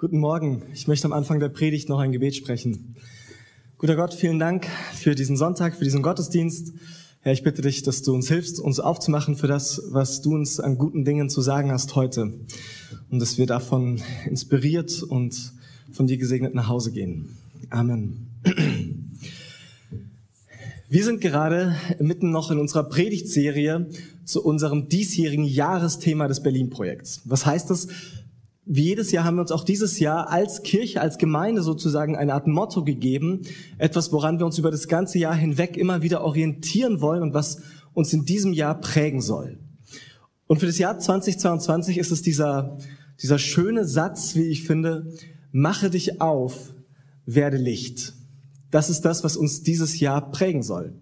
Guten Morgen. Ich möchte am Anfang der Predigt noch ein Gebet sprechen. Guter Gott, vielen Dank für diesen Sonntag, für diesen Gottesdienst. Herr, ich bitte dich, dass du uns hilfst, uns aufzumachen für das, was du uns an guten Dingen zu sagen hast heute. Und dass wir davon inspiriert und von dir gesegnet nach Hause gehen. Amen. Wir sind gerade mitten noch in unserer Predigtserie zu unserem diesjährigen Jahresthema des Berlin-Projekts. Was heißt das? Wie jedes Jahr haben wir uns auch dieses Jahr als Kirche, als Gemeinde sozusagen eine Art Motto gegeben, etwas, woran wir uns über das ganze Jahr hinweg immer wieder orientieren wollen und was uns in diesem Jahr prägen soll. Und für das Jahr 2022 ist es dieser, dieser schöne Satz, wie ich finde, mache dich auf, werde Licht. Das ist das, was uns dieses Jahr prägen soll.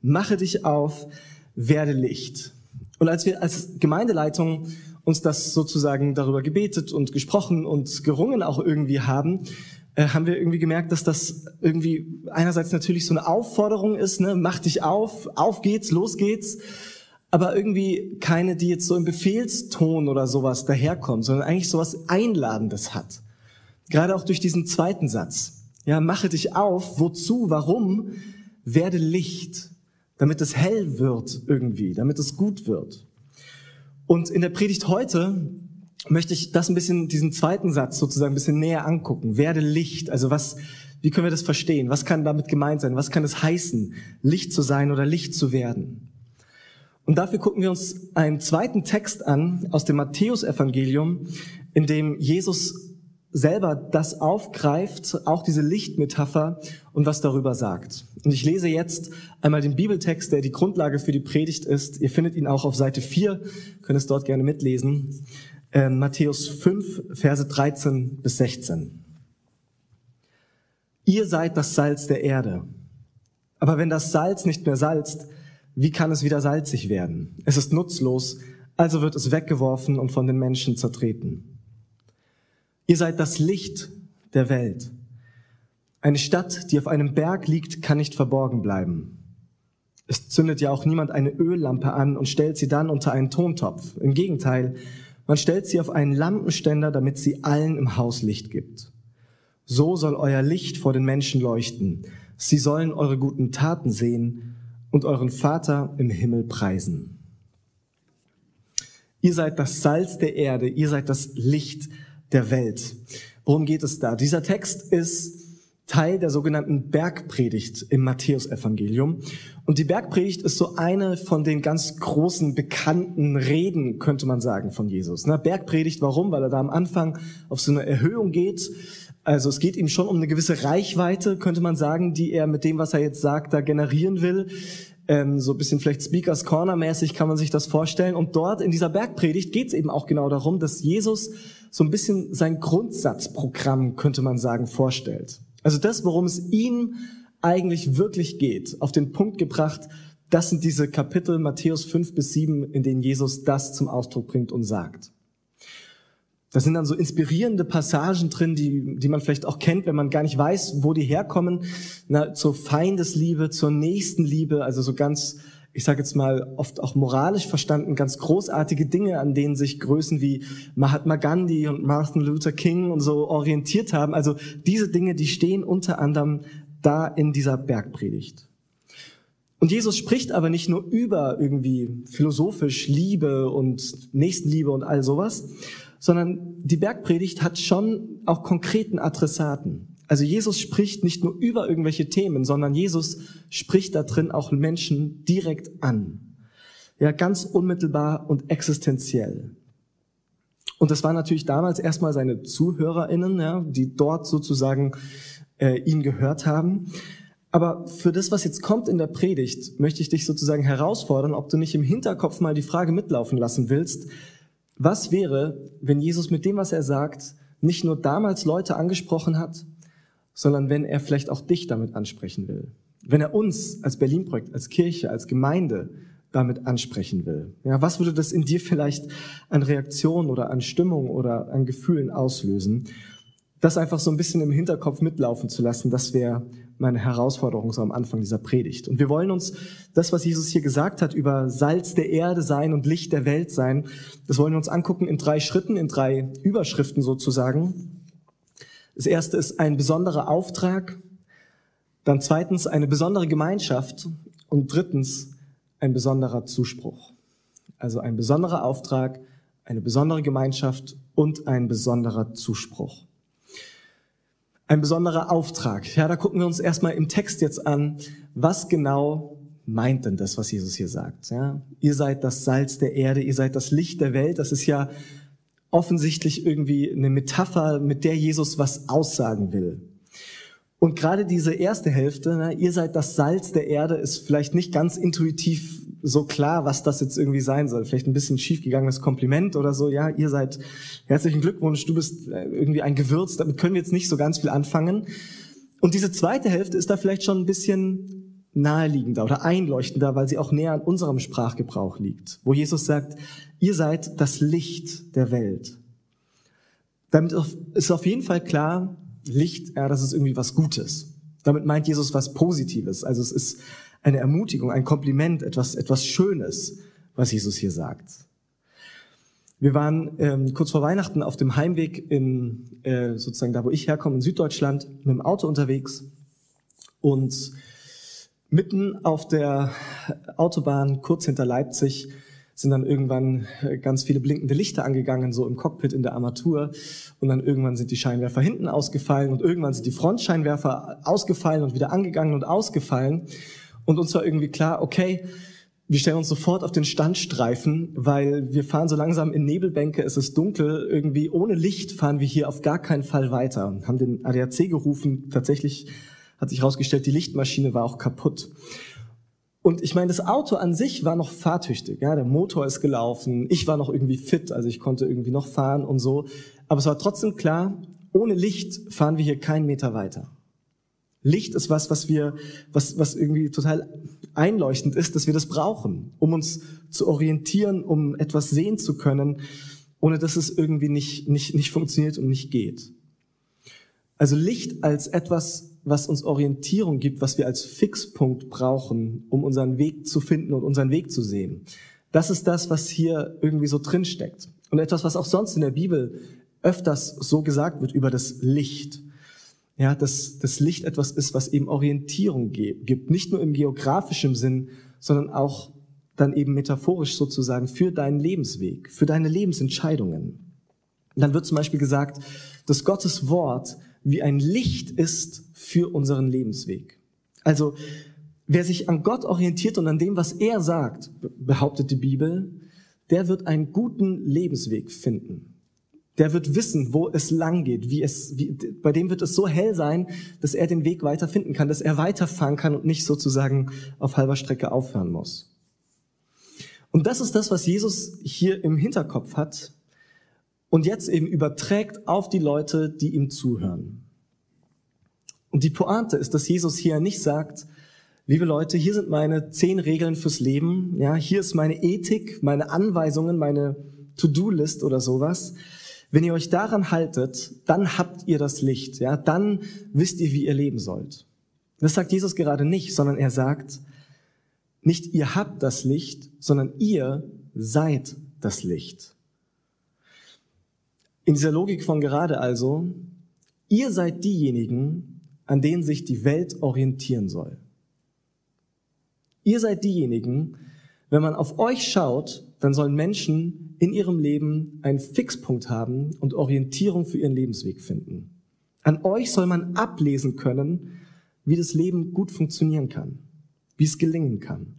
Mache dich auf, werde Licht. Und als wir als Gemeindeleitung uns das sozusagen darüber gebetet und gesprochen und gerungen auch irgendwie haben, äh, haben wir irgendwie gemerkt, dass das irgendwie einerseits natürlich so eine Aufforderung ist, ne, mach dich auf, auf geht's, los geht's, aber irgendwie keine, die jetzt so im Befehlston oder sowas daherkommt, sondern eigentlich sowas Einladendes hat. Gerade auch durch diesen zweiten Satz. Ja, mache dich auf, wozu, warum, werde Licht, damit es hell wird irgendwie, damit es gut wird. Und in der Predigt heute möchte ich das ein bisschen, diesen zweiten Satz sozusagen ein bisschen näher angucken. Werde Licht. Also was, wie können wir das verstehen? Was kann damit gemeint sein? Was kann es heißen, Licht zu sein oder Licht zu werden? Und dafür gucken wir uns einen zweiten Text an aus dem Matthäusevangelium, in dem Jesus selber das aufgreift, auch diese Lichtmetapher und was darüber sagt. Und ich lese jetzt einmal den Bibeltext, der die Grundlage für die Predigt ist. Ihr findet ihn auch auf Seite 4, könnt es dort gerne mitlesen. Äh, Matthäus 5, Verse 13 bis 16. Ihr seid das Salz der Erde. Aber wenn das Salz nicht mehr salzt, wie kann es wieder salzig werden? Es ist nutzlos, also wird es weggeworfen und von den Menschen zertreten. Ihr seid das Licht der Welt. Eine Stadt, die auf einem Berg liegt, kann nicht verborgen bleiben. Es zündet ja auch niemand eine Öllampe an und stellt sie dann unter einen Tontopf. Im Gegenteil, man stellt sie auf einen Lampenständer, damit sie allen im Haus Licht gibt. So soll euer Licht vor den Menschen leuchten. Sie sollen eure guten Taten sehen und euren Vater im Himmel preisen. Ihr seid das Salz der Erde, ihr seid das Licht der Welt. Worum geht es da? Dieser Text ist Teil der sogenannten Bergpredigt im Matthäusevangelium. Und die Bergpredigt ist so eine von den ganz großen bekannten Reden, könnte man sagen, von Jesus. Na, Bergpredigt, warum? Weil er da am Anfang auf so eine Erhöhung geht. Also es geht ihm schon um eine gewisse Reichweite, könnte man sagen, die er mit dem, was er jetzt sagt, da generieren will. Ähm, so ein bisschen vielleicht Speakers Corner mäßig kann man sich das vorstellen. Und dort in dieser Bergpredigt geht es eben auch genau darum, dass Jesus so ein bisschen sein Grundsatzprogramm, könnte man sagen, vorstellt. Also das, worum es ihm eigentlich wirklich geht, auf den Punkt gebracht, das sind diese Kapitel Matthäus 5 bis 7, in denen Jesus das zum Ausdruck bringt und sagt. Da sind dann so inspirierende Passagen drin, die, die man vielleicht auch kennt, wenn man gar nicht weiß, wo die herkommen. Na, zur Feindesliebe, zur Nächstenliebe, also so ganz ich sage jetzt mal, oft auch moralisch verstanden, ganz großartige Dinge, an denen sich Größen wie Mahatma Gandhi und Martin Luther King und so orientiert haben. Also diese Dinge, die stehen unter anderem da in dieser Bergpredigt. Und Jesus spricht aber nicht nur über irgendwie philosophisch Liebe und Nächstenliebe und all sowas, sondern die Bergpredigt hat schon auch konkreten Adressaten. Also Jesus spricht nicht nur über irgendwelche Themen, sondern Jesus spricht da drin auch Menschen direkt an. Ja, ganz unmittelbar und existenziell. Und das waren natürlich damals erstmal seine ZuhörerInnen, ja, die dort sozusagen äh, ihn gehört haben. Aber für das, was jetzt kommt in der Predigt, möchte ich dich sozusagen herausfordern, ob du nicht im Hinterkopf mal die Frage mitlaufen lassen willst, was wäre, wenn Jesus mit dem, was er sagt, nicht nur damals Leute angesprochen hat, sondern wenn er vielleicht auch dich damit ansprechen will. Wenn er uns als Berlin-Projekt, als Kirche, als Gemeinde damit ansprechen will. Ja, was würde das in dir vielleicht an Reaktion oder an Stimmung oder an Gefühlen auslösen? Das einfach so ein bisschen im Hinterkopf mitlaufen zu lassen, das wäre meine Herausforderung so am Anfang dieser Predigt. Und wir wollen uns das, was Jesus hier gesagt hat über Salz der Erde sein und Licht der Welt sein, das wollen wir uns angucken in drei Schritten, in drei Überschriften sozusagen. Das erste ist ein besonderer Auftrag, dann zweitens eine besondere Gemeinschaft und drittens ein besonderer Zuspruch. Also ein besonderer Auftrag, eine besondere Gemeinschaft und ein besonderer Zuspruch. Ein besonderer Auftrag. Ja, da gucken wir uns erstmal im Text jetzt an, was genau meint denn das, was Jesus hier sagt? Ja, ihr seid das Salz der Erde, ihr seid das Licht der Welt. Das ist ja offensichtlich irgendwie eine Metapher, mit der Jesus was aussagen will. Und gerade diese erste Hälfte, ne, ihr seid das Salz der Erde, ist vielleicht nicht ganz intuitiv so klar, was das jetzt irgendwie sein soll. Vielleicht ein bisschen schiefgegangenes Kompliment oder so. Ja, ihr seid herzlichen Glückwunsch, du bist äh, irgendwie ein Gewürz. Damit können wir jetzt nicht so ganz viel anfangen. Und diese zweite Hälfte ist da vielleicht schon ein bisschen naheliegender oder einleuchtender, weil sie auch näher an unserem Sprachgebrauch liegt, wo Jesus sagt, ihr seid das Licht der Welt. Damit ist auf jeden Fall klar, Licht, ja, das ist irgendwie was Gutes. Damit meint Jesus was Positives. Also es ist eine Ermutigung, ein Kompliment, etwas, etwas Schönes, was Jesus hier sagt. Wir waren ähm, kurz vor Weihnachten auf dem Heimweg in äh, sozusagen da, wo ich herkomme, in Süddeutschland, mit dem Auto unterwegs und mitten auf der Autobahn kurz hinter Leipzig sind dann irgendwann äh, ganz viele blinkende Lichter angegangen, so im Cockpit in der Armatur. Und dann irgendwann sind die Scheinwerfer hinten ausgefallen und irgendwann sind die Frontscheinwerfer ausgefallen und wieder angegangen und ausgefallen. Und uns war irgendwie klar, okay, wir stellen uns sofort auf den Standstreifen, weil wir fahren so langsam in Nebelbänke, es ist dunkel, irgendwie ohne Licht fahren wir hier auf gar keinen Fall weiter. Haben den ADAC gerufen, tatsächlich hat sich herausgestellt, die Lichtmaschine war auch kaputt. Und ich meine, das Auto an sich war noch fahrtüchtig, ja, der Motor ist gelaufen, ich war noch irgendwie fit, also ich konnte irgendwie noch fahren und so. Aber es war trotzdem klar, ohne Licht fahren wir hier keinen Meter weiter. Licht ist was, was wir, was, was irgendwie total einleuchtend ist, dass wir das brauchen, um uns zu orientieren, um etwas sehen zu können, ohne dass es irgendwie nicht, nicht, nicht funktioniert und nicht geht. Also Licht als etwas, was uns Orientierung gibt, was wir als Fixpunkt brauchen, um unseren Weg zu finden und unseren Weg zu sehen. Das ist das, was hier irgendwie so drin steckt. Und etwas, was auch sonst in der Bibel öfters so gesagt wird über das Licht. Ja, dass das Licht etwas ist, was eben Orientierung gibt. Nicht nur im geografischen Sinn, sondern auch dann eben metaphorisch sozusagen für deinen Lebensweg, für deine Lebensentscheidungen. Und dann wird zum Beispiel gesagt, dass Gottes Wort wie ein Licht ist für unseren Lebensweg. Also wer sich an Gott orientiert und an dem, was er sagt, behauptet die Bibel, der wird einen guten Lebensweg finden. Der wird wissen, wo es lang geht, wie es, wie, bei dem wird es so hell sein, dass er den Weg weiter finden kann, dass er weiterfahren kann und nicht sozusagen auf halber Strecke aufhören muss. Und das ist das, was Jesus hier im Hinterkopf hat, und jetzt eben überträgt auf die Leute, die ihm zuhören. Und die Pointe ist, dass Jesus hier nicht sagt, liebe Leute, hier sind meine zehn Regeln fürs Leben, ja, hier ist meine Ethik, meine Anweisungen, meine To-Do-List oder sowas. Wenn ihr euch daran haltet, dann habt ihr das Licht, ja, dann wisst ihr, wie ihr leben sollt. Das sagt Jesus gerade nicht, sondern er sagt, nicht ihr habt das Licht, sondern ihr seid das Licht. In dieser Logik von gerade also, ihr seid diejenigen, an denen sich die Welt orientieren soll. Ihr seid diejenigen, wenn man auf euch schaut, dann sollen Menschen in ihrem Leben einen Fixpunkt haben und Orientierung für ihren Lebensweg finden. An euch soll man ablesen können, wie das Leben gut funktionieren kann, wie es gelingen kann.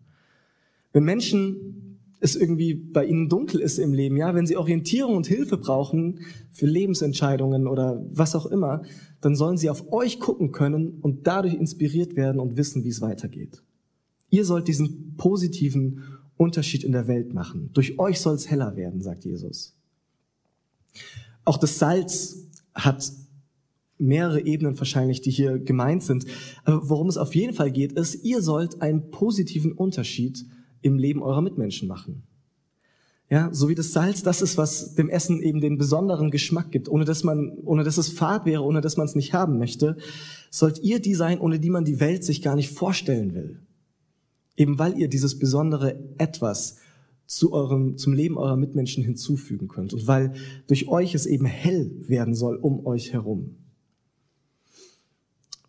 Wenn Menschen es irgendwie bei ihnen dunkel ist im Leben, ja, wenn sie Orientierung und Hilfe brauchen für Lebensentscheidungen oder was auch immer, dann sollen sie auf euch gucken können und dadurch inspiriert werden und wissen, wie es weitergeht. Ihr sollt diesen positiven Unterschied in der Welt machen. Durch euch soll es heller werden, sagt Jesus. Auch das Salz hat mehrere Ebenen wahrscheinlich, die hier gemeint sind. Aber worum es auf jeden Fall geht, ist, ihr sollt einen positiven Unterschied im Leben eurer Mitmenschen machen. Ja, so wie das Salz, das ist, was dem Essen eben den besonderen Geschmack gibt, ohne dass man, ohne dass es fad wäre, ohne dass man es nicht haben möchte, sollt ihr die sein, ohne die man die Welt sich gar nicht vorstellen will. Eben weil ihr dieses besondere Etwas zu eurem, zum Leben eurer Mitmenschen hinzufügen könnt und weil durch euch es eben hell werden soll um euch herum.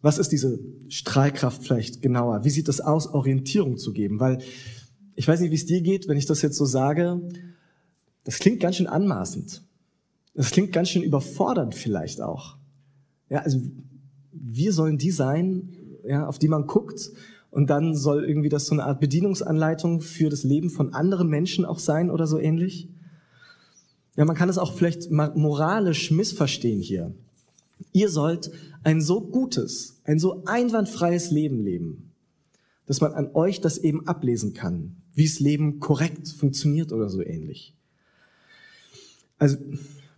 Was ist diese Strahlkraft vielleicht genauer? Wie sieht das aus, Orientierung zu geben? Weil ich weiß nicht, wie es dir geht, wenn ich das jetzt so sage. Das klingt ganz schön anmaßend. Das klingt ganz schön überfordernd vielleicht auch. Ja, also wir sollen die sein, ja, auf die man guckt und dann soll irgendwie das so eine Art Bedienungsanleitung für das Leben von anderen Menschen auch sein oder so ähnlich. Ja, man kann es auch vielleicht moralisch missverstehen hier. Ihr sollt ein so gutes, ein so einwandfreies Leben leben, dass man an euch das eben ablesen kann, wie das Leben korrekt funktioniert oder so ähnlich. Also,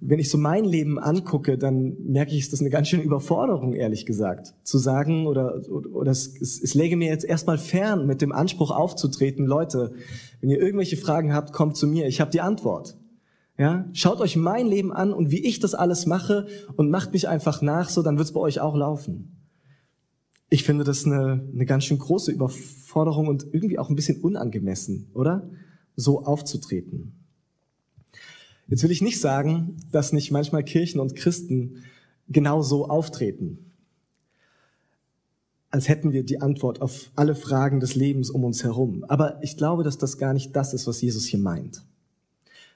wenn ich so mein Leben angucke, dann merke ich, ist das eine ganz schöne Überforderung, ehrlich gesagt. Zu sagen oder, oder es, es, es läge mir jetzt erstmal fern, mit dem Anspruch aufzutreten, Leute, wenn ihr irgendwelche Fragen habt, kommt zu mir, ich habe die Antwort. Ja, schaut euch mein Leben an und wie ich das alles mache und macht mich einfach nach, so dann wird's bei euch auch laufen. Ich finde das eine, eine ganz schön große Überforderung und irgendwie auch ein bisschen unangemessen, oder? So aufzutreten. Jetzt will ich nicht sagen, dass nicht manchmal Kirchen und Christen genau so auftreten. Als hätten wir die Antwort auf alle Fragen des Lebens um uns herum. Aber ich glaube, dass das gar nicht das ist, was Jesus hier meint.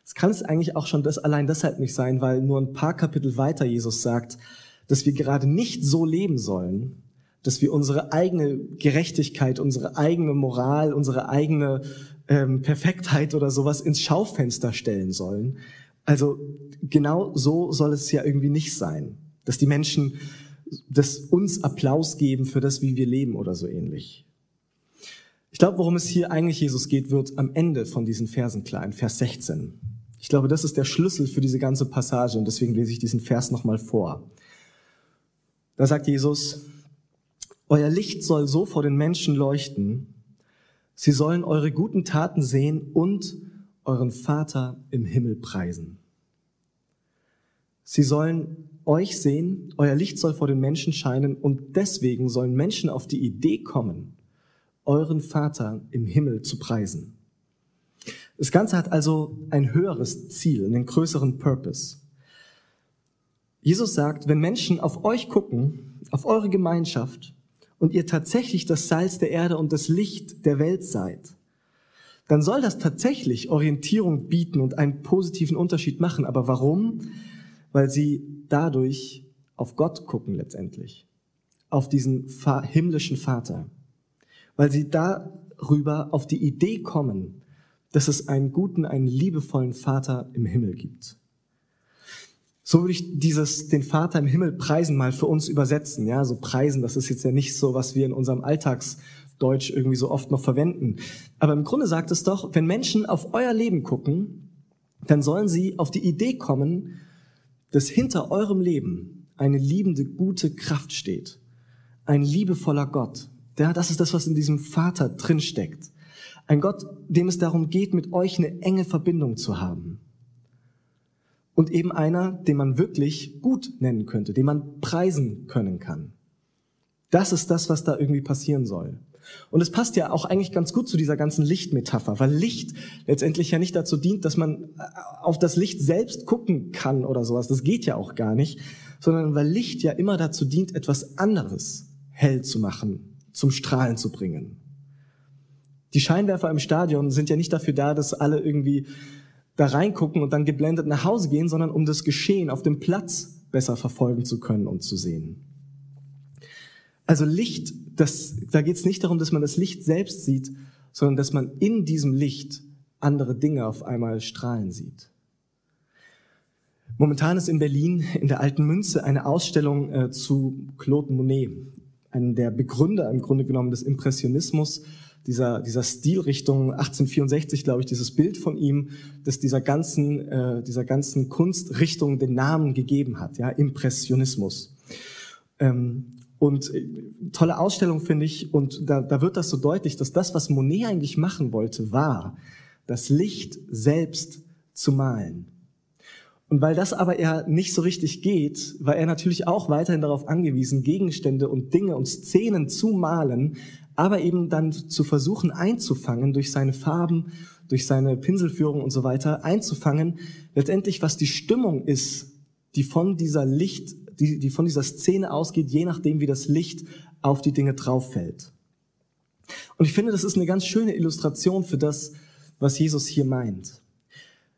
Es kann es eigentlich auch schon das allein deshalb nicht sein, weil nur ein paar Kapitel weiter Jesus sagt, dass wir gerade nicht so leben sollen, dass wir unsere eigene Gerechtigkeit, unsere eigene Moral, unsere eigene ähm, Perfektheit oder sowas ins Schaufenster stellen sollen. Also genau so soll es ja irgendwie nicht sein, dass die Menschen das uns Applaus geben für das, wie wir leben oder so ähnlich. Ich glaube, worum es hier eigentlich Jesus geht, wird am Ende von diesen Versen klar, in Vers 16. Ich glaube, das ist der Schlüssel für diese ganze Passage und deswegen lese ich diesen Vers nochmal vor. Da sagt Jesus, euer Licht soll so vor den Menschen leuchten, sie sollen eure guten Taten sehen und euren Vater im Himmel preisen. Sie sollen euch sehen, euer Licht soll vor den Menschen scheinen und deswegen sollen Menschen auf die Idee kommen, euren Vater im Himmel zu preisen. Das Ganze hat also ein höheres Ziel, einen größeren Purpose. Jesus sagt, wenn Menschen auf euch gucken, auf eure Gemeinschaft und ihr tatsächlich das Salz der Erde und das Licht der Welt seid, dann soll das tatsächlich Orientierung bieten und einen positiven Unterschied machen. Aber warum? Weil sie dadurch auf Gott gucken letztendlich, auf diesen himmlischen Vater. Weil sie darüber auf die Idee kommen, dass es einen guten, einen liebevollen Vater im Himmel gibt. So würde ich dieses, den Vater im Himmel preisen mal für uns übersetzen. Ja, so preisen, das ist jetzt ja nicht so, was wir in unserem Alltagsdeutsch irgendwie so oft noch verwenden. Aber im Grunde sagt es doch, wenn Menschen auf euer Leben gucken, dann sollen sie auf die Idee kommen, dass hinter eurem Leben eine liebende, gute Kraft steht. Ein liebevoller Gott. Ja, das ist das, was in diesem Vater drinsteckt. Ein Gott, dem es darum geht, mit euch eine enge Verbindung zu haben. Und eben einer, den man wirklich gut nennen könnte, den man preisen können kann. Das ist das, was da irgendwie passieren soll. Und es passt ja auch eigentlich ganz gut zu dieser ganzen Lichtmetapher, weil Licht letztendlich ja nicht dazu dient, dass man äh, auf das Licht selbst gucken kann oder sowas. Das geht ja auch gar nicht, sondern weil Licht ja immer dazu dient, etwas anderes hell zu machen, zum Strahlen zu bringen. Die Scheinwerfer im Stadion sind ja nicht dafür da, dass alle irgendwie da reingucken und dann geblendet nach Hause gehen, sondern um das Geschehen auf dem Platz besser verfolgen zu können und zu sehen. Also Licht, das, da geht es nicht darum, dass man das Licht selbst sieht, sondern dass man in diesem Licht andere Dinge auf einmal strahlen sieht. Momentan ist in Berlin in der Alten Münze eine Ausstellung äh, zu Claude Monet, einem der Begründer im Grunde genommen des Impressionismus dieser, dieser Stilrichtung 1864, glaube ich, dieses Bild von ihm, das dieser ganzen, äh, dieser ganzen Kunstrichtung den Namen gegeben hat, ja, Impressionismus. Ähm, und äh, tolle Ausstellung finde ich, und da, da wird das so deutlich, dass das, was Monet eigentlich machen wollte, war, das Licht selbst zu malen. Und weil das aber eher nicht so richtig geht, war er natürlich auch weiterhin darauf angewiesen, Gegenstände und Dinge und Szenen zu malen, aber eben dann zu versuchen einzufangen durch seine Farben, durch seine Pinselführung und so weiter, einzufangen, letztendlich was die Stimmung ist, die von dieser Licht, die, die von dieser Szene ausgeht, je nachdem, wie das Licht auf die Dinge drauf fällt. Und ich finde, das ist eine ganz schöne Illustration für das, was Jesus hier meint.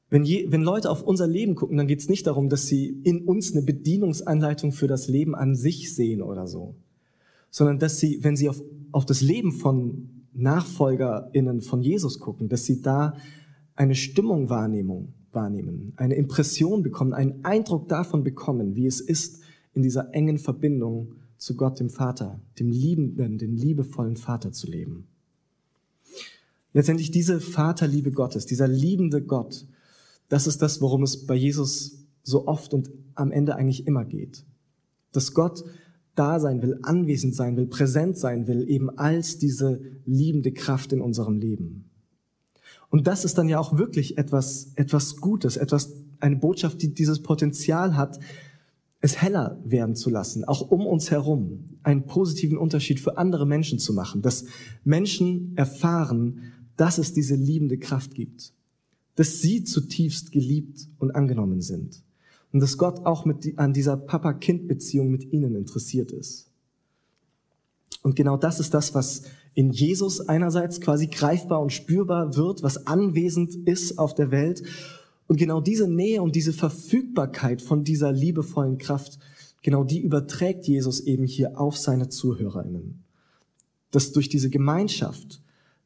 Wenn, je, wenn Leute auf unser Leben gucken, dann geht es nicht darum, dass sie in uns eine Bedienungsanleitung für das Leben an sich sehen oder so, sondern dass sie, wenn sie auf, auf das Leben von NachfolgerInnen von Jesus gucken, dass sie da eine Stimmung wahrnehmen, wahrnehmen, eine Impression bekommen, einen Eindruck davon bekommen, wie es ist, in dieser engen Verbindung zu Gott, dem Vater, dem liebenden, dem liebevollen Vater zu leben. Letztendlich diese Vaterliebe Gottes, dieser liebende Gott, das ist das, worum es bei Jesus so oft und am Ende eigentlich immer geht. Dass Gott da sein will, anwesend sein will, präsent sein will, eben als diese liebende Kraft in unserem Leben. Und das ist dann ja auch wirklich etwas, etwas Gutes, etwas, eine Botschaft, die dieses Potenzial hat, es heller werden zu lassen, auch um uns herum, einen positiven Unterschied für andere Menschen zu machen, dass Menschen erfahren, dass es diese liebende Kraft gibt, dass sie zutiefst geliebt und angenommen sind und dass Gott auch mit, an dieser Papa-Kind-Beziehung mit ihnen interessiert ist. Und genau das ist das, was in Jesus einerseits quasi greifbar und spürbar wird, was anwesend ist auf der Welt und genau diese Nähe und diese Verfügbarkeit von dieser liebevollen Kraft, genau die überträgt Jesus eben hier auf seine Zuhörerinnen. Dass durch diese Gemeinschaft,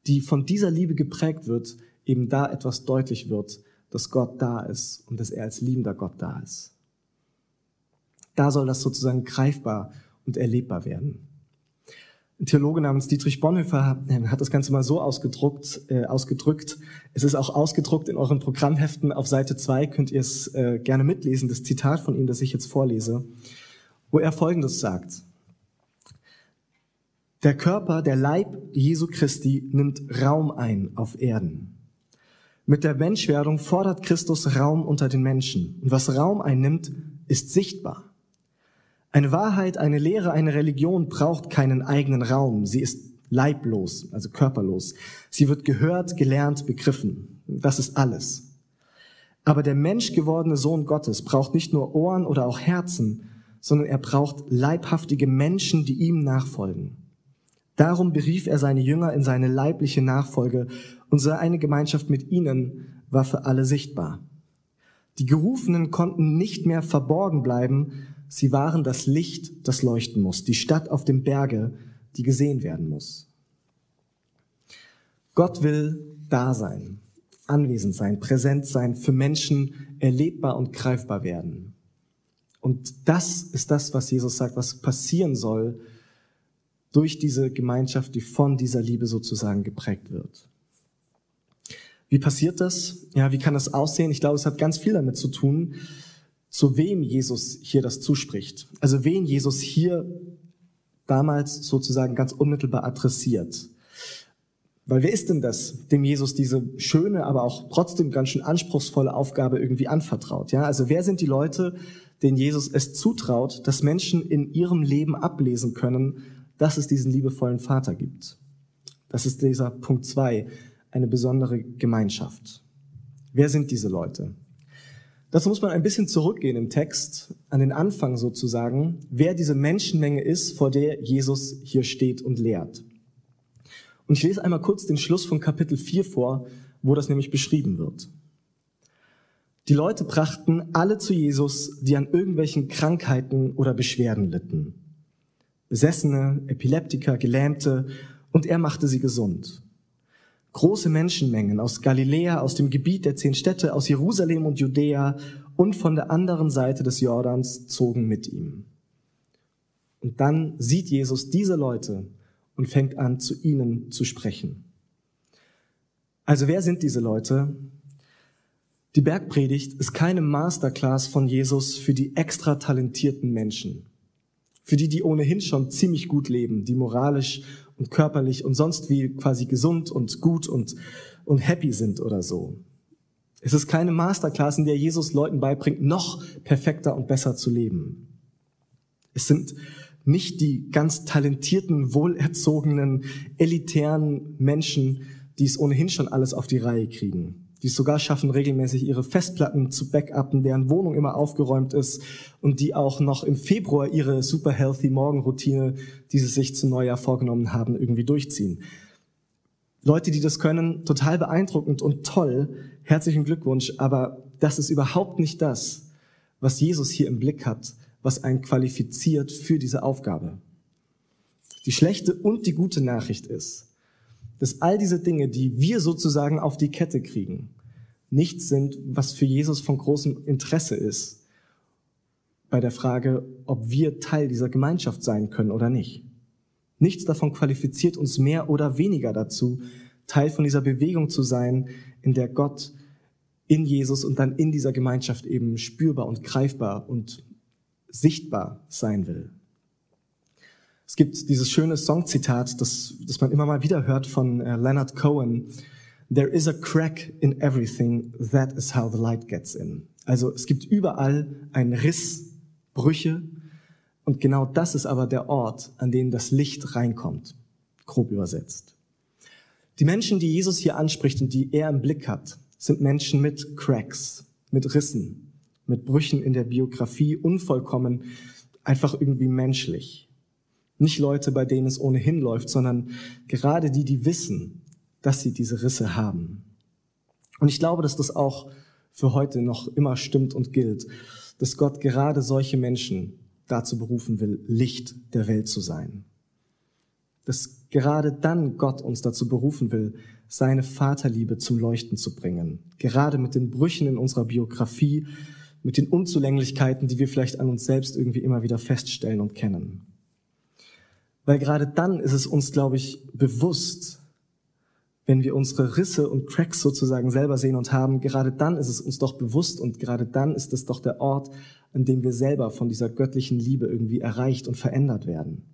die von dieser Liebe geprägt wird, eben da etwas deutlich wird, dass Gott da ist und dass er als liebender Gott da ist. Da soll das sozusagen greifbar und erlebbar werden. Ein Theologe namens Dietrich Bonhoeffer äh, hat das Ganze mal so ausgedruckt, äh, ausgedrückt. Es ist auch ausgedruckt in euren Programmheften auf Seite 2, könnt ihr es äh, gerne mitlesen, das Zitat von ihm, das ich jetzt vorlese, wo er Folgendes sagt. Der Körper, der Leib Jesu Christi nimmt Raum ein auf Erden. Mit der Menschwerdung fordert Christus Raum unter den Menschen. Und was Raum einnimmt, ist sichtbar. Eine Wahrheit, eine Lehre, eine Religion braucht keinen eigenen Raum. Sie ist leiblos, also körperlos. Sie wird gehört, gelernt, begriffen. Das ist alles. Aber der menschgewordene Sohn Gottes braucht nicht nur Ohren oder auch Herzen, sondern er braucht leibhaftige Menschen, die ihm nachfolgen. Darum berief er seine Jünger in seine leibliche Nachfolge und seine Gemeinschaft mit ihnen war für alle sichtbar. Die Gerufenen konnten nicht mehr verborgen bleiben, Sie waren das Licht, das leuchten muss, die Stadt auf dem Berge, die gesehen werden muss. Gott will da sein, anwesend sein, präsent sein, für Menschen erlebbar und greifbar werden. Und das ist das, was Jesus sagt, was passieren soll durch diese Gemeinschaft, die von dieser Liebe sozusagen geprägt wird. Wie passiert das? Ja, wie kann das aussehen? Ich glaube, es hat ganz viel damit zu tun, zu wem Jesus hier das zuspricht. Also wen Jesus hier damals sozusagen ganz unmittelbar adressiert. Weil wer ist denn das, dem Jesus diese schöne, aber auch trotzdem ganz schön anspruchsvolle Aufgabe irgendwie anvertraut? Ja, also wer sind die Leute, denen Jesus es zutraut, dass Menschen in ihrem Leben ablesen können, dass es diesen liebevollen Vater gibt? Das ist dieser Punkt zwei, eine besondere Gemeinschaft. Wer sind diese Leute? Dazu muss man ein bisschen zurückgehen im Text, an den Anfang sozusagen, wer diese Menschenmenge ist, vor der Jesus hier steht und lehrt. Und ich lese einmal kurz den Schluss von Kapitel 4 vor, wo das nämlich beschrieben wird. Die Leute brachten alle zu Jesus, die an irgendwelchen Krankheiten oder Beschwerden litten. Besessene, Epileptiker, Gelähmte, und er machte sie gesund. Große Menschenmengen aus Galiläa, aus dem Gebiet der zehn Städte, aus Jerusalem und Judäa und von der anderen Seite des Jordans zogen mit ihm. Und dann sieht Jesus diese Leute und fängt an, zu ihnen zu sprechen. Also wer sind diese Leute? Die Bergpredigt ist keine Masterclass von Jesus für die extra talentierten Menschen. Für die, die ohnehin schon ziemlich gut leben, die moralisch und körperlich und sonst wie quasi gesund und gut und, und happy sind oder so. Es ist keine Masterclass, in der Jesus Leuten beibringt, noch perfekter und besser zu leben. Es sind nicht die ganz talentierten, wohlerzogenen, elitären Menschen, die es ohnehin schon alles auf die Reihe kriegen. Die es sogar schaffen, regelmäßig ihre Festplatten zu backuppen, deren Wohnung immer aufgeräumt ist und die auch noch im Februar ihre super healthy Morgenroutine, die sie sich zum Neujahr vorgenommen haben, irgendwie durchziehen. Leute, die das können, total beeindruckend und toll. Herzlichen Glückwunsch. Aber das ist überhaupt nicht das, was Jesus hier im Blick hat, was einen qualifiziert für diese Aufgabe. Die schlechte und die gute Nachricht ist, dass all diese Dinge, die wir sozusagen auf die Kette kriegen, nichts sind, was für Jesus von großem Interesse ist bei der Frage, ob wir Teil dieser Gemeinschaft sein können oder nicht. Nichts davon qualifiziert uns mehr oder weniger dazu, Teil von dieser Bewegung zu sein, in der Gott in Jesus und dann in dieser Gemeinschaft eben spürbar und greifbar und sichtbar sein will. Es gibt dieses schöne Songzitat, das, das man immer mal wieder hört von äh, Leonard Cohen. There is a crack in everything, that is how the light gets in. Also es gibt überall einen Riss, Brüche und genau das ist aber der Ort, an dem das Licht reinkommt, grob übersetzt. Die Menschen, die Jesus hier anspricht und die er im Blick hat, sind Menschen mit Cracks, mit Rissen, mit Brüchen in der Biografie, unvollkommen, einfach irgendwie menschlich. Nicht Leute, bei denen es ohnehin läuft, sondern gerade die, die wissen, dass sie diese Risse haben. Und ich glaube, dass das auch für heute noch immer stimmt und gilt, dass Gott gerade solche Menschen dazu berufen will, Licht der Welt zu sein. Dass gerade dann Gott uns dazu berufen will, seine Vaterliebe zum Leuchten zu bringen. Gerade mit den Brüchen in unserer Biografie, mit den Unzulänglichkeiten, die wir vielleicht an uns selbst irgendwie immer wieder feststellen und kennen. Weil gerade dann ist es uns, glaube ich, bewusst, wenn wir unsere Risse und Cracks sozusagen selber sehen und haben, gerade dann ist es uns doch bewusst und gerade dann ist es doch der Ort, an dem wir selber von dieser göttlichen Liebe irgendwie erreicht und verändert werden.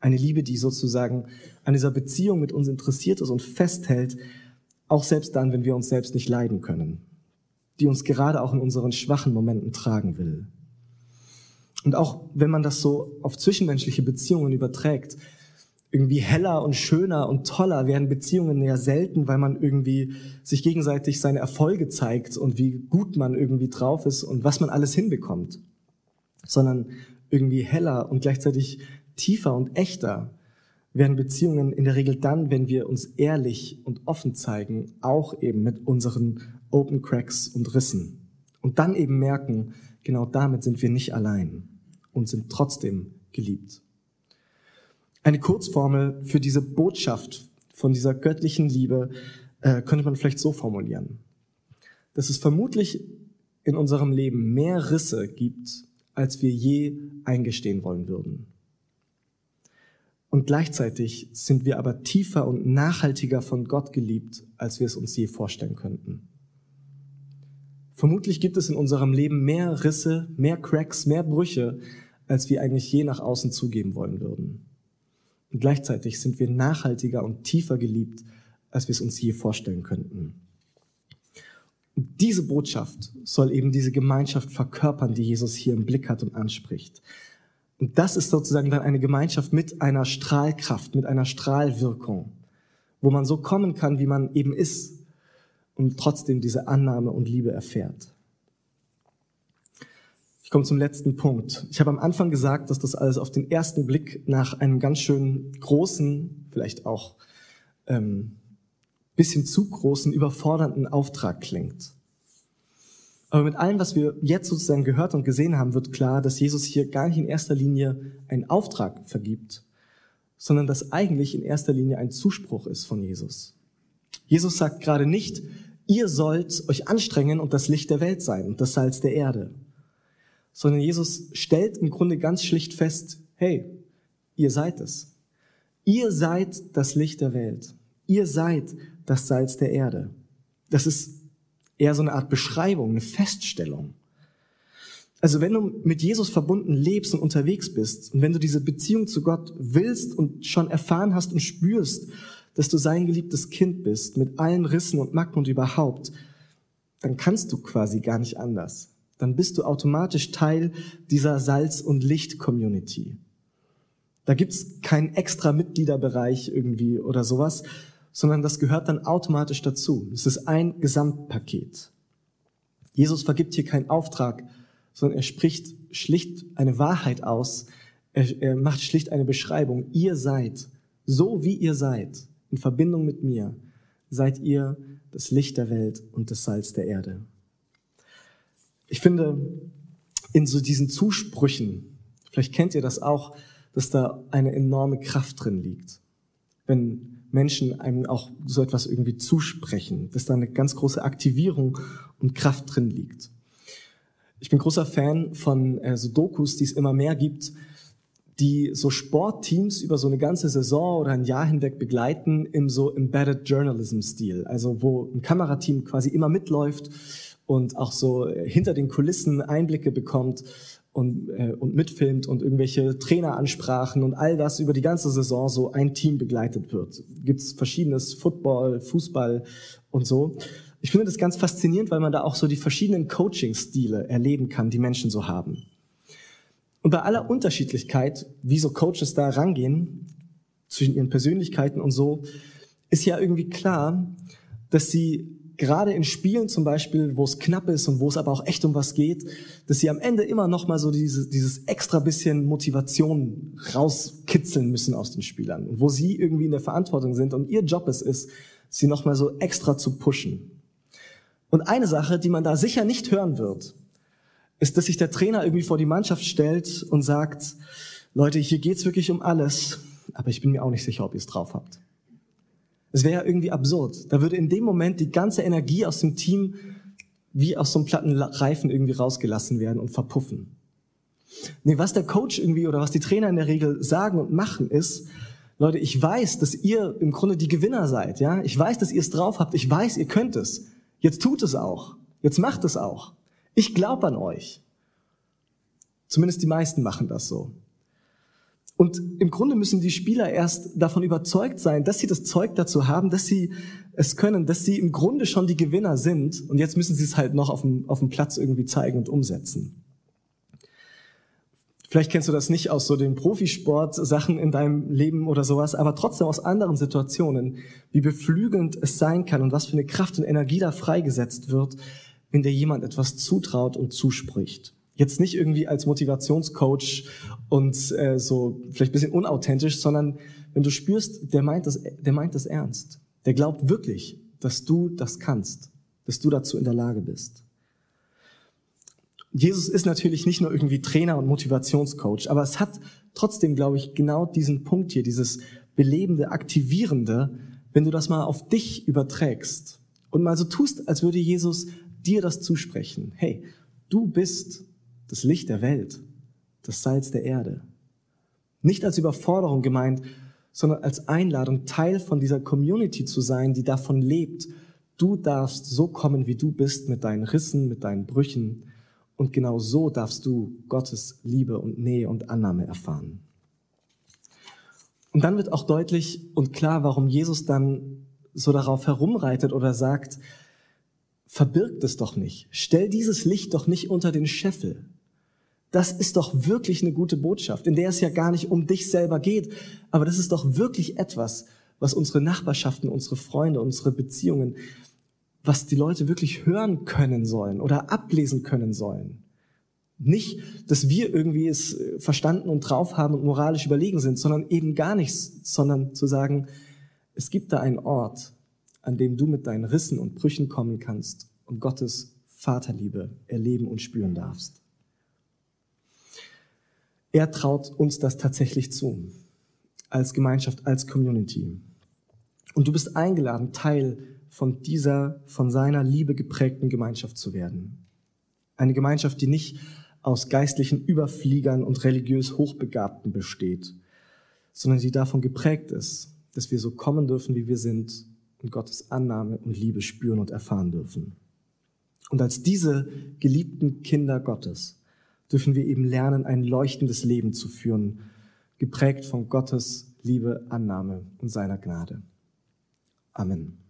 Eine Liebe, die sozusagen an dieser Beziehung mit uns interessiert ist und festhält, auch selbst dann, wenn wir uns selbst nicht leiden können. Die uns gerade auch in unseren schwachen Momenten tragen will. Und auch wenn man das so auf zwischenmenschliche Beziehungen überträgt, irgendwie heller und schöner und toller werden Beziehungen ja selten, weil man irgendwie sich gegenseitig seine Erfolge zeigt und wie gut man irgendwie drauf ist und was man alles hinbekommt, sondern irgendwie heller und gleichzeitig tiefer und echter werden Beziehungen in der Regel dann, wenn wir uns ehrlich und offen zeigen, auch eben mit unseren Open Cracks und Rissen. Und dann eben merken, genau damit sind wir nicht allein und sind trotzdem geliebt. Eine Kurzformel für diese Botschaft von dieser göttlichen Liebe äh, könnte man vielleicht so formulieren, dass es vermutlich in unserem Leben mehr Risse gibt, als wir je eingestehen wollen würden. Und gleichzeitig sind wir aber tiefer und nachhaltiger von Gott geliebt, als wir es uns je vorstellen könnten. Vermutlich gibt es in unserem Leben mehr Risse, mehr Cracks, mehr Brüche, als wir eigentlich je nach außen zugeben wollen würden. Und gleichzeitig sind wir nachhaltiger und tiefer geliebt, als wir es uns je vorstellen könnten. Und diese Botschaft soll eben diese Gemeinschaft verkörpern, die Jesus hier im Blick hat und anspricht. Und das ist sozusagen dann eine Gemeinschaft mit einer Strahlkraft, mit einer Strahlwirkung, wo man so kommen kann, wie man eben ist und trotzdem diese Annahme und Liebe erfährt. Ich komme zum letzten Punkt. Ich habe am Anfang gesagt, dass das alles auf den ersten Blick nach einem ganz schön großen, vielleicht auch ähm, bisschen zu großen, überfordernden Auftrag klingt. Aber mit allem, was wir jetzt sozusagen gehört und gesehen haben, wird klar, dass Jesus hier gar nicht in erster Linie einen Auftrag vergibt, sondern dass eigentlich in erster Linie ein Zuspruch ist von Jesus. Jesus sagt gerade nicht, ihr sollt euch anstrengen und das Licht der Welt sein und das Salz der Erde sondern Jesus stellt im Grunde ganz schlicht fest, hey, ihr seid es. Ihr seid das Licht der Welt. Ihr seid das Salz der Erde. Das ist eher so eine Art Beschreibung, eine Feststellung. Also wenn du mit Jesus verbunden lebst und unterwegs bist und wenn du diese Beziehung zu Gott willst und schon erfahren hast und spürst, dass du sein geliebtes Kind bist, mit allen Rissen und Macken und überhaupt, dann kannst du quasi gar nicht anders dann bist du automatisch Teil dieser Salz- und Licht-Community. Da gibt's keinen extra Mitgliederbereich irgendwie oder sowas, sondern das gehört dann automatisch dazu. Es ist ein Gesamtpaket. Jesus vergibt hier keinen Auftrag, sondern er spricht schlicht eine Wahrheit aus. Er, er macht schlicht eine Beschreibung. Ihr seid, so wie ihr seid, in Verbindung mit mir, seid ihr das Licht der Welt und das Salz der Erde. Ich finde, in so diesen Zusprüchen, vielleicht kennt ihr das auch, dass da eine enorme Kraft drin liegt. Wenn Menschen einem auch so etwas irgendwie zusprechen, dass da eine ganz große Aktivierung und Kraft drin liegt. Ich bin großer Fan von äh, so Dokus, die es immer mehr gibt, die so Sportteams über so eine ganze Saison oder ein Jahr hinweg begleiten im so Embedded Journalism Stil. Also wo ein Kamerateam quasi immer mitläuft und auch so hinter den Kulissen Einblicke bekommt und, äh, und mitfilmt und irgendwelche Traineransprachen und all das über die ganze Saison so ein Team begleitet wird. Gibt's verschiedenes Football, Fußball und so. Ich finde das ganz faszinierend, weil man da auch so die verschiedenen Coaching-Stile erleben kann, die Menschen so haben. Und bei aller Unterschiedlichkeit, wie so Coaches da rangehen, zwischen ihren Persönlichkeiten und so, ist ja irgendwie klar, dass sie gerade in Spielen zum Beispiel, wo es knapp ist und wo es aber auch echt um was geht, dass sie am Ende immer noch mal so dieses, dieses extra bisschen Motivation rauskitzeln müssen aus den Spielern. Und wo sie irgendwie in der Verantwortung sind und ihr Job es ist, sie noch mal so extra zu pushen. Und eine Sache, die man da sicher nicht hören wird, ist, dass sich der Trainer irgendwie vor die Mannschaft stellt und sagt, Leute, hier geht's wirklich um alles, aber ich bin mir auch nicht sicher, ob ihr es drauf habt. Es wäre ja irgendwie absurd. Da würde in dem Moment die ganze Energie aus dem Team wie aus so einem platten Reifen irgendwie rausgelassen werden und verpuffen. Nee, was der Coach irgendwie oder was die Trainer in der Regel sagen und machen ist, Leute, ich weiß, dass ihr im Grunde die Gewinner seid, ja? Ich weiß, dass ihr es drauf habt. Ich weiß, ihr könnt es. Jetzt tut es auch. Jetzt macht es auch. Ich glaube an euch. Zumindest die meisten machen das so. Und im Grunde müssen die Spieler erst davon überzeugt sein, dass sie das Zeug dazu haben, dass sie es können, dass sie im Grunde schon die Gewinner sind. Und jetzt müssen sie es halt noch auf dem, auf dem Platz irgendwie zeigen und umsetzen. Vielleicht kennst du das nicht aus so den Profisport-Sachen in deinem Leben oder sowas, aber trotzdem aus anderen Situationen, wie beflügelnd es sein kann und was für eine Kraft und Energie da freigesetzt wird, wenn dir jemand etwas zutraut und zuspricht. Jetzt nicht irgendwie als Motivationscoach und äh, so vielleicht bisschen unauthentisch, sondern wenn du spürst, der meint das, der meint das ernst. Der glaubt wirklich, dass du das kannst, dass du dazu in der Lage bist. Jesus ist natürlich nicht nur irgendwie Trainer und Motivationscoach, aber es hat trotzdem, glaube ich, genau diesen Punkt hier, dieses belebende, aktivierende, wenn du das mal auf dich überträgst und mal so tust, als würde Jesus dir das zusprechen. Hey, du bist das Licht der Welt, das Salz der Erde. Nicht als Überforderung gemeint, sondern als Einladung, Teil von dieser Community zu sein, die davon lebt. Du darfst so kommen, wie du bist, mit deinen Rissen, mit deinen Brüchen. Und genau so darfst du Gottes Liebe und Nähe und Annahme erfahren. Und dann wird auch deutlich und klar, warum Jesus dann so darauf herumreitet oder sagt, verbirgt es doch nicht. Stell dieses Licht doch nicht unter den Scheffel. Das ist doch wirklich eine gute Botschaft, in der es ja gar nicht um dich selber geht, aber das ist doch wirklich etwas, was unsere Nachbarschaften, unsere Freunde, unsere Beziehungen, was die Leute wirklich hören können sollen oder ablesen können sollen. Nicht, dass wir irgendwie es verstanden und drauf haben und moralisch überlegen sind, sondern eben gar nichts, sondern zu sagen, es gibt da einen Ort, an dem du mit deinen Rissen und Brüchen kommen kannst und Gottes Vaterliebe erleben und spüren darfst. Er traut uns das tatsächlich zu, als Gemeinschaft, als Community. Und du bist eingeladen, Teil von dieser, von seiner Liebe geprägten Gemeinschaft zu werden. Eine Gemeinschaft, die nicht aus geistlichen Überfliegern und religiös Hochbegabten besteht, sondern die davon geprägt ist, dass wir so kommen dürfen, wie wir sind und Gottes Annahme und Liebe spüren und erfahren dürfen. Und als diese geliebten Kinder Gottes dürfen wir eben lernen, ein leuchtendes Leben zu führen, geprägt von Gottes Liebe, Annahme und seiner Gnade. Amen.